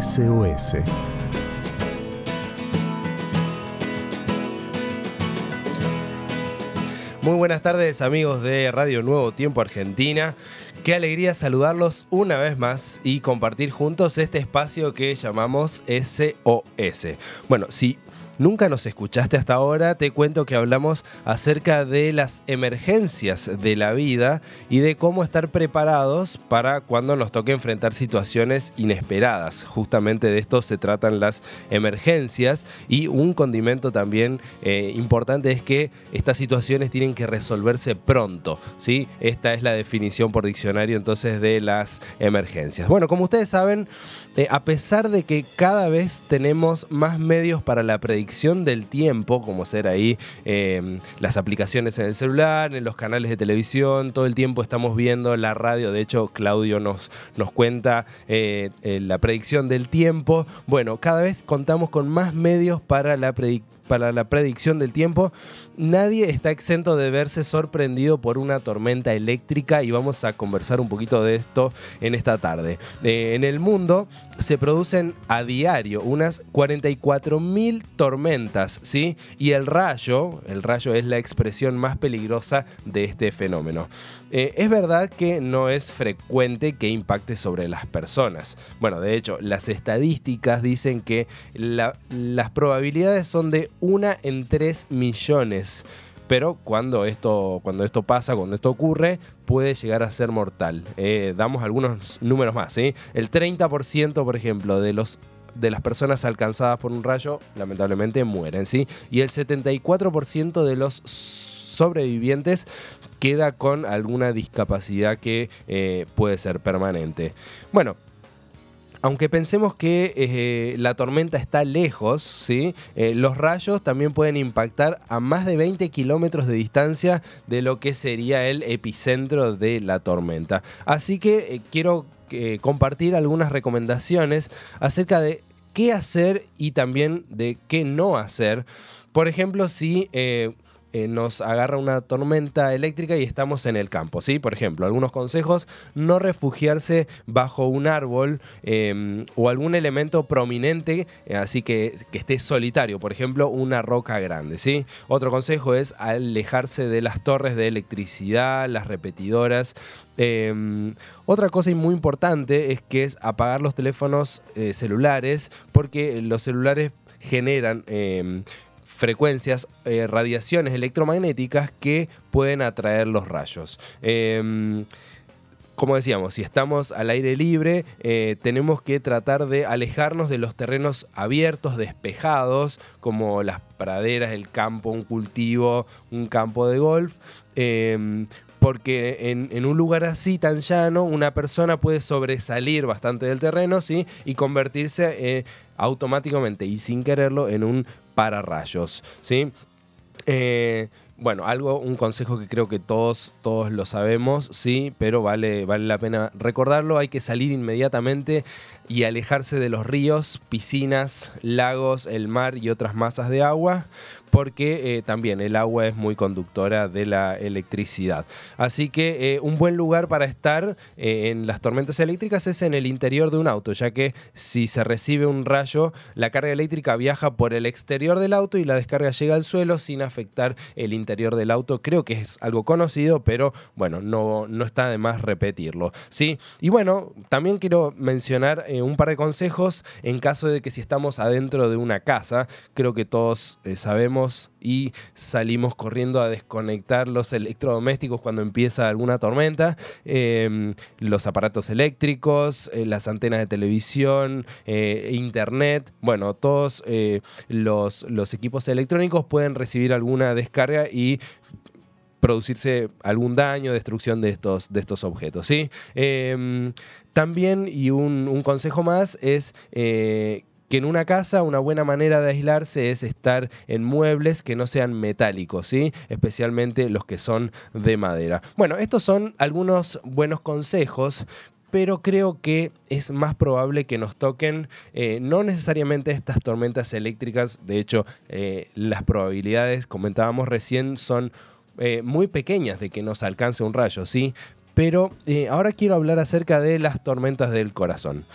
SOS. Muy buenas tardes amigos de Radio Nuevo Tiempo Argentina. Qué alegría saludarlos una vez más y compartir juntos este espacio que llamamos SOS. Bueno, si nunca nos escuchaste hasta ahora, te cuento que hablamos acerca de las emergencias de la vida y de cómo estar preparados para cuando nos toque enfrentar situaciones inesperadas. Justamente de esto se tratan las emergencias y un condimento también eh, importante es que estas situaciones tienen que resolverse pronto. ¿sí? Esta es la definición por diccionario entonces de las emergencias. Bueno, como ustedes saben, eh, a pesar de que cada vez tenemos más medios para la predicción, del tiempo, como ser ahí em, las aplicaciones en el celular, en los canales de televisión, todo el tiempo estamos viendo la radio, de hecho Claudio nos, nos cuenta eh, eh, la predicción del tiempo. Bueno, cada vez contamos con más medios para la predicción para la predicción del tiempo, nadie está exento de verse sorprendido por una tormenta eléctrica y vamos a conversar un poquito de esto en esta tarde. Eh, en el mundo se producen a diario unas 44.000 tormentas, ¿sí? Y el rayo, el rayo es la expresión más peligrosa de este fenómeno. Eh, es verdad que no es frecuente que impacte sobre las personas. Bueno, de hecho, las estadísticas dicen que las probabilidades son de una en 3 millones. Pero cuando esto, cuando esto pasa, cuando esto ocurre, puede llegar a ser mortal. Eh, damos algunos números más. ¿sí? El 30%, por ejemplo, de los de las personas alcanzadas por un rayo, lamentablemente mueren, ¿sí? Y el 74% de los sobrevivientes queda con alguna discapacidad que eh, puede ser permanente. Bueno, aunque pensemos que eh, la tormenta está lejos, ¿sí? Eh, los rayos también pueden impactar a más de 20 kilómetros de distancia de lo que sería el epicentro de la tormenta. Así que quiero compartir algunas recomendaciones acerca de qué hacer y también de qué no hacer. Por ejemplo, si nos agarra una tormenta eléctrica y estamos en el campo, ¿sí? Por ejemplo, algunos consejos, no refugiarse bajo un árbol em, o algún elemento prominente, eh, así que, que esté solitario, por ejemplo, una roca grande, ¿sí? Otro consejo es alejarse de las torres de electricidad, las repetidoras, em, otra cosa muy importante es que es apagar los teléfonos eh, celulares porque los celulares generan em, frecuencias, eh, radiaciones electromagnéticas que pueden atraer los rayos. Em, como decíamos, si estamos al aire libre, eh, tenemos que tratar de alejarnos de los terrenos abiertos, despejados, como las praderas, el campo, un cultivo, un campo de golf. Em, porque en, un lugar así tan llano, una persona puede sobresalir bastante del terreno, ¿sí? Y convertirse eh, automáticamente y sin quererlo en un pararrayos, ¿sí? Eh, bueno, algo, un consejo que creo que todos, todos lo sabemos, sí, pero vale, vale la pena recordarlo. Hay que salir inmediatamente y alejarse de los ríos, piscinas, lagos, el mar y otras masas de agua, porque eh, también el agua es muy conductora de la electricidad. Así que eh, un buen lugar para estar eh, en las tormentas eléctricas es en el interior de un auto, ya que si se recibe un rayo, la carga eléctrica viaja por el exterior del auto y la descarga llega al suelo sin afectar el interior del auto. Creo que es algo conocido, pero bueno, no, no está de más repetirlo. ¿sí? Y bueno, también quiero mencionar un par de consejos en caso de que si estamos adentro de una casa, creo que todos sabemos y salimos corriendo a desconectar los electrodomésticos cuando empieza alguna tormenta, em, los aparatos eléctricos, eh, las antenas de televisión, eh, internet, bueno, todos eh, los, los equipos electrónicos pueden recibir alguna descarga y producirse algún daño, destrucción de estos, de estos objetos. ¿sí? Em, también, y un, un, consejo más, es que en una casa una buena manera de aislarse es estar en muebles que no sean metálicos, ¿sí? especialmente los que son de madera. Bueno, estos son algunos buenos consejos, pero creo que es más probable que nos toquen eh, no necesariamente estas tormentas eléctricas, de hecho eh, las probabilidades, comentábamos recién, son eh, muy pequeñas de que nos alcance un rayo, ¿sí? Pero ahora quiero hablar acerca de las tormentas del corazón.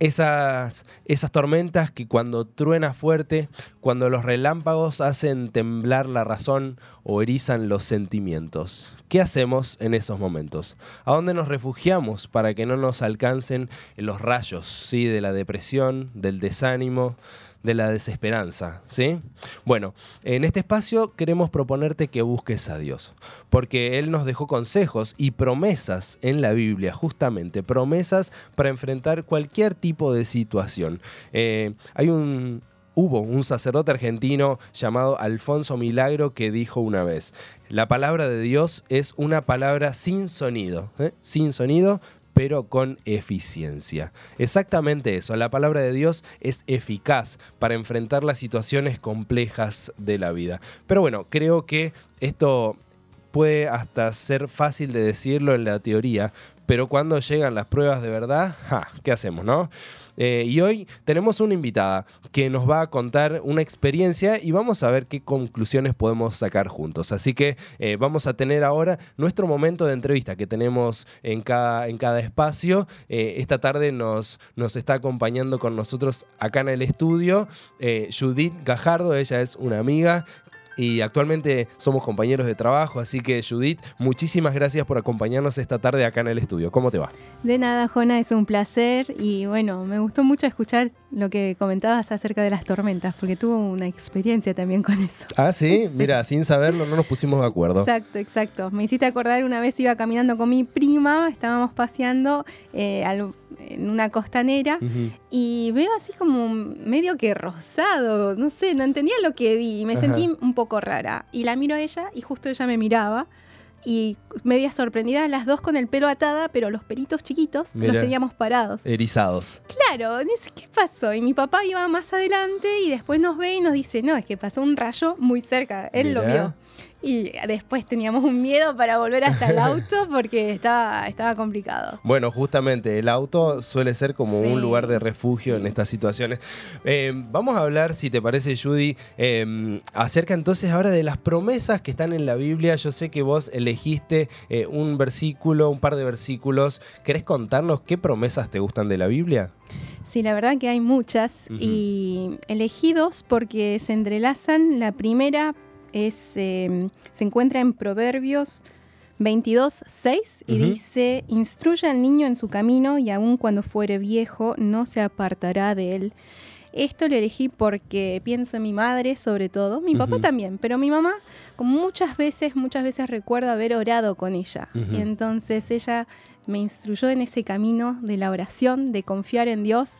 Esas, esas tormentas que cuando truena fuerte, cuando los relámpagos hacen temblar la razón o erizan los sentimientos. ¿Qué hacemos en esos momentos? ¿A dónde nos refugiamos para que no nos alcancen los rayos ¿sí? de la depresión, del desánimo, de la desesperanza, ¿sí? Bueno, en este espacio queremos proponerte que busques a Dios, porque Él nos dejó consejos y promesas en la Biblia, justamente, promesas para enfrentar cualquier tipo de situación. Eh, hay un, hubo un sacerdote argentino llamado Alfonso Milagro que dijo una vez, la palabra de Dios es una palabra sin sonido, ¿eh? sin sonido, pero con eficiencia. Exactamente eso, la palabra de Dios es eficaz para enfrentar las situaciones complejas de la vida. Pero bueno, creo que esto puede hasta ser fácil de decirlo en la teoría, pero cuando llegan las pruebas de verdad, ¿qué hacemos, no? Eh, y hoy tenemos una invitada que nos va a contar una experiencia y vamos a ver qué conclusiones podemos sacar juntos. Así que eh, vamos a tener ahora nuestro momento de entrevista que tenemos en cada, en cada espacio. Eh, esta tarde nos, nos está acompañando con nosotros acá en el estudio Judith Gajardo, ella es una amiga y actualmente somos compañeros de trabajo, así que Judith, muchísimas gracias por acompañarnos esta tarde acá en el estudio. ¿Cómo te va? De nada, Jona, es un placer y bueno, me gustó mucho escuchar lo que comentabas acerca de las tormentas, porque tuvo una experiencia también con eso. Ah, sí, mira, sin saberlo no nos pusimos de acuerdo. Exacto, exacto. Me hiciste acordar una vez iba caminando con mi prima, estábamos paseando eh, en una costanera y veo así como medio que rosado, no sé, no entendía lo que vi y me sentí un poco rara. Y la miro a ella y justo ella me miraba y media sorprendidas las dos con el pelo atada, pero los pelitos chiquitos los teníamos parados. Erizados. Claro, dice, ¿qué pasó? Y mi papá iba más adelante y después nos ve y nos dice, no, es que pasó un rayo muy cerca, él lo vio. Y después teníamos un miedo para volver hasta el auto porque estaba, estaba complicado. Bueno, justamente el auto suele ser como un lugar de refugio en estas situaciones. Eh, vamos a hablar, si te parece, Judy, eh, acerca entonces ahora de las promesas que están en la Biblia. Yo sé que vos elegiste eh, un versículo, un par de versículos. ¿Querés contarnos qué promesas te gustan de la Biblia? Sí, la verdad que hay muchas y elegidos porque se entrelazan. La primera es, em, se encuentra en Proverbios 22, 6 y dice, instruye al niño en su camino y aun cuando fuere viejo no se apartará de él. Esto lo elegí porque pienso en mi madre sobre todo, mi papá también, pero mi mamá como muchas veces, muchas veces recuerdo haber orado con ella. Y entonces ella me instruyó en ese camino de la oración, de confiar en Dios.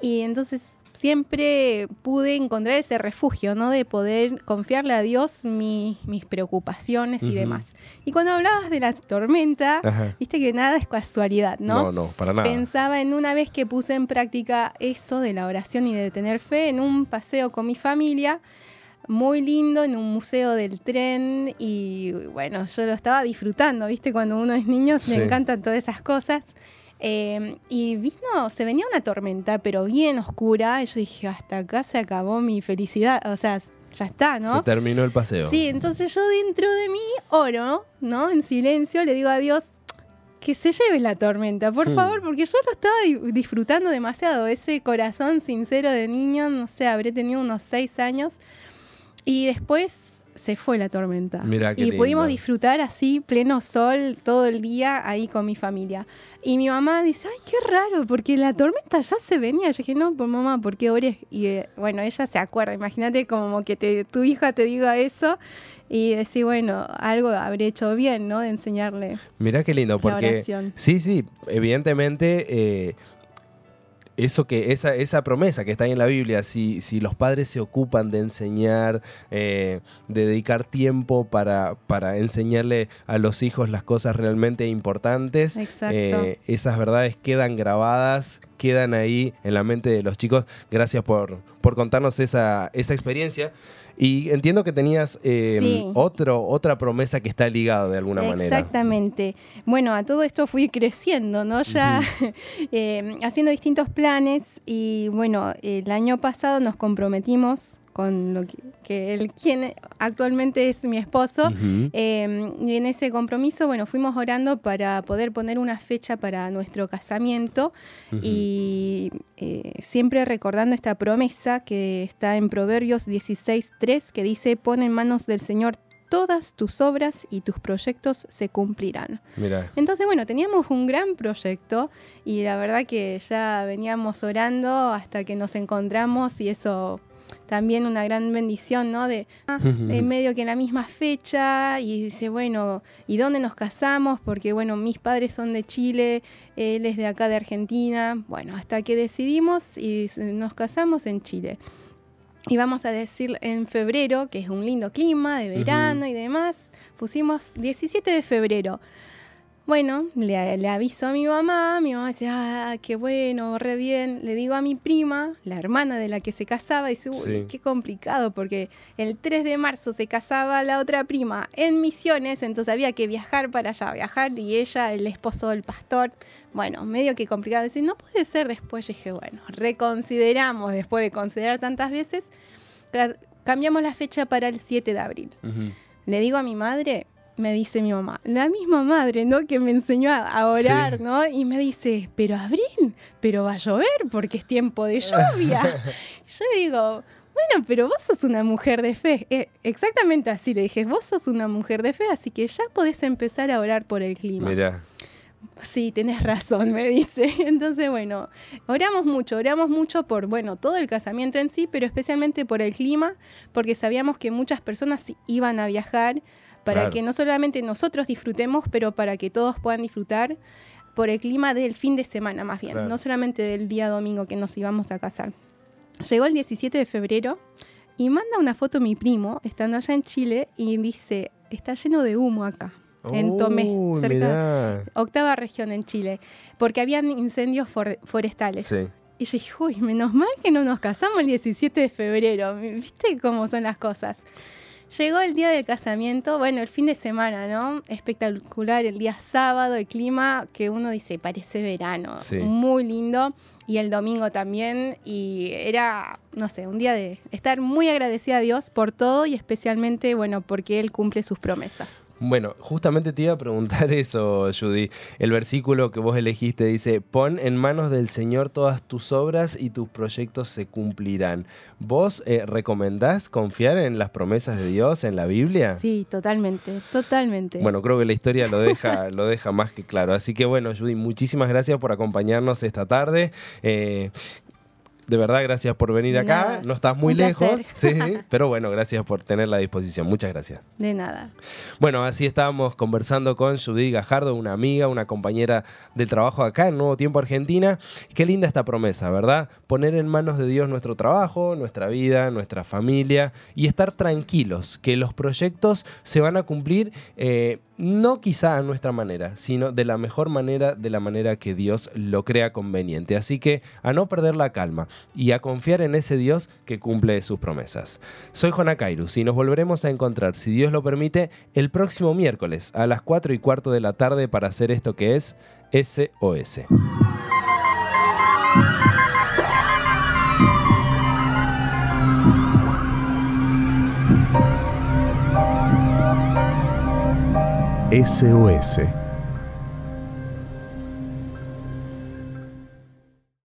Y entonces siempre pude encontrar ese refugio, ¿no? De poder confiarle a Dios mis preocupaciones y demás. Y cuando hablabas de la tormenta, viste que nada es casualidad, ¿no? No, no, para nada. Pensaba en una vez que puse en práctica eso de la oración y de tener fe en un paseo con mi familia muy lindo en un museo del tren y bueno, yo lo estaba disfrutando, ¿viste? Cuando uno es niño me encantan todas esas cosas. Em, y vino, se venía una tormenta, pero bien oscura. Y yo dije, hasta acá se acabó mi felicidad. O sea, ya está, ¿no? Se terminó el paseo. Sí, entonces yo dentro de mí oro, ¿no? En silencio le digo a Dios que se lleve la tormenta, por hmm. favor, porque yo lo estaba disfrutando demasiado. Ese corazón sincero de niño, no sé, habré tenido unos seis años. Y después se fue la tormenta. y pudimos disfrutar así, pleno sol, todo el día ahí con mi familia. Y mi mamá dice, ay, qué raro, porque la tormenta ya se venía. Yo dije, no, pues, mamá, ¿por qué ores? Y eh, bueno, ella se acuerda, imagínate como que te, tu hija te diga eso y decir, bueno, algo habré hecho bien, ¿no? De enseñarle. Mirá qué lindo, porque... Sí, sí, evidentemente... Eh, eso que, esa, esa promesa que está ahí en la Biblia, si, si los padres se ocupan de enseñar, eh, de dedicar tiempo para, para enseñarle a los hijos las cosas realmente importantes, eh, esas verdades quedan grabadas, quedan ahí en la mente de los chicos. Gracias por, por contarnos esa, esa experiencia. Y entiendo que tenías eh, otro, otra promesa que está ligada de alguna manera. Exactamente. Bueno, a todo esto fui creciendo, ¿no? Ya eh, haciendo distintos planes y bueno, el año pasado nos comprometimos con lo que, él, quien actualmente es mi esposo. Em, y en ese compromiso, bueno, fuimos orando para poder poner una fecha para nuestro casamiento y eh, siempre recordando esta promesa que está en Proverbios 16.3 que dice, pon en manos del Señor todas tus obras y tus proyectos se cumplirán. Entonces, bueno, teníamos un gran proyecto y la verdad que ya veníamos orando hasta que nos encontramos y eso también una gran bendición, ¿no? De en medio que en la misma fecha y dice, bueno, ¿y dónde nos casamos? Porque, bueno, mis padres son de Chile, él es de acá de Argentina. Bueno, hasta que decidimos y nos casamos en Chile. Y vamos a decir en febrero, que es un lindo clima de verano y demás, pusimos 17 de febrero. Bueno, le, aviso a mi mamá, mi mamá dice, ah, qué bueno, re bien. Le digo a mi prima, la hermana de la que se casaba, dice, uy, qué complicado, porque el 3 de marzo se casaba la otra prima en Misiones, entonces había que viajar para allá, viajar, y ella, el esposo del pastor, bueno, medio que complicado. Dice, no puede ser después. Yo dije, bueno, reconsideramos, después de considerar tantas veces, cambiamos la fecha para el 7 de abril. Le digo a mi madre, me dice mi mamá, la misma madre, ¿no? Que me enseñó a, orar, ¿no? Y me dice, pero abril, pero va a llover porque es tiempo de lluvia. Yo digo, bueno, pero vos sos una mujer de fe. Eh, exactamente así le dije, vos sos una mujer de fe, así que ya podés empezar a orar por el clima. Mira. Sí, tenés razón, me dice. Entonces, bueno, oramos mucho, oramos mucho por, bueno, todo el casamiento en sí, pero especialmente por el clima, porque sabíamos que muchas personas iban a viajar para que no solamente nosotros disfrutemos, pero para que todos puedan disfrutar por el clima del fin de semana más bien, no solamente del día domingo que nos íbamos a casar. Llegó el 17 de febrero y manda una foto mi primo, estando allá en Chile, y dice, está lleno de humo acá. en Tomé, cerca octava región en Chile, porque habían incendios forestales. Y yo dije, uy, menos mal que no nos casamos el 17 de febrero. ¿Viste cómo son las cosas? Llegó el día del casamiento, bueno, el fin de semana, ¿no? Espectacular, el día sábado, el clima que uno dice, parece verano, muy lindo. Y el domingo también, y era, no sé, un día de estar muy agradecida a Dios por todo y especialmente, bueno, porque Él cumple sus promesas. Bueno, justamente te iba a preguntar eso, Judy. El versículo que vos elegiste dice, pon en manos del Señor todas tus obras y tus proyectos se cumplirán. ¿Vos eh, recomendás confiar en las promesas de Dios en la Biblia? Sí, totalmente, totalmente. Bueno, creo que la historia lo deja, lo deja más que claro. Así que bueno, Judy, muchísimas gracias por acompañarnos esta tarde. Eh, de verdad, gracias por venir acá. No estás muy lejos, sí, pero bueno, gracias por tener la disposición. Muchas gracias. De nada. Bueno, así estábamos conversando con Judith Gajardo, una amiga, una compañera del trabajo acá en Nuevo Tiempo Argentina. Qué linda esta promesa, ¿verdad? Poner en manos de Dios nuestro trabajo, nuestra vida, nuestra familia y estar tranquilos que los proyectos se van a cumplir. Eh, no quizá a nuestra manera, sino de la mejor manera, de la manera que Dios lo crea conveniente. Así que a no perder la calma y a confiar en ese Dios que cumple sus promesas. Soy Jona Kairus y nos volveremos a encontrar, si Dios lo permite, el próximo miércoles a las 4 y cuarto de la tarde para hacer esto que es SOS. SOS